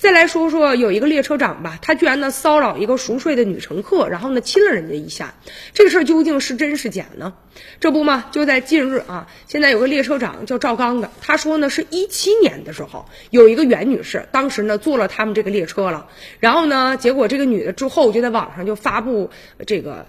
再来说说有一个列车长吧，他居然呢骚扰一个熟睡的女乘客，然后呢亲了人家一下，这个事儿究竟是真是假呢？这不嘛，就在近日啊，现在有个列车长叫赵刚的，他说呢是一七年的时候，有一个袁女士，当时呢坐了他们这个列车了，然后呢，结果这个女的之后就在网上就发布这个。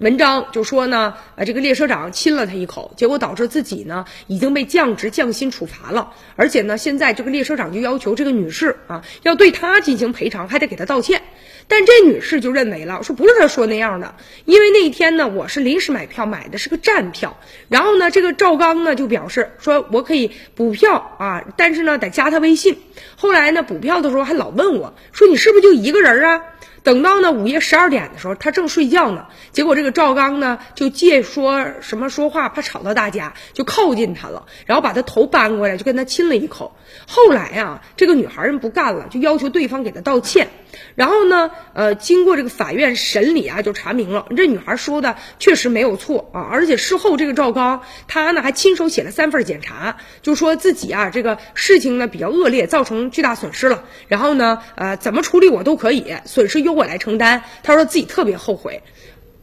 文章就说呢，呃，这个列车长亲了他一口，结果导致自己呢已经被降职降薪处罚了，而且呢，现在这个列车长就要求这个女士啊要对他进行赔偿，还得给他道歉。但这女士就认为了，说不是他说那样的，因为那一天呢我是临时买票买的是个站票，然后呢这个赵刚呢就表示说我可以补票啊，但是呢得加他微信。后来呢补票的时候还老问我说你是不是就一个人啊？等到呢午夜十二点的时候，他正睡觉呢，结果这个赵刚呢就借说什么说话，怕吵到大家，就靠近他了，然后把他头搬过来，就跟他亲了一口。后来啊，这个女孩人不干了，就要求对方给他道歉。然后呢，呃，经过这个法院审理啊，就查明了这女孩说的确实没有错啊，而且事后这个赵刚他呢还亲手写了三份检查，就说自己啊这个事情呢比较恶劣，造成巨大损失了。然后呢，呃，怎么处理我都可以，损失由我来承担。他说自己特别后悔。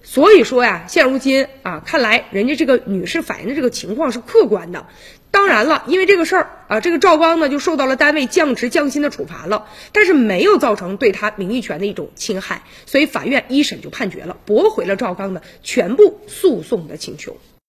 所以说呀，现如今啊，看来人家这个女士反映的这个情况是客观的。当然了，因为这个事儿啊，这个赵刚呢就受到了单位降职降薪的处罚了，但是没有造成对他名誉权的一种侵害，所以法院一审就判决了，驳回了赵刚的全部诉讼的请求。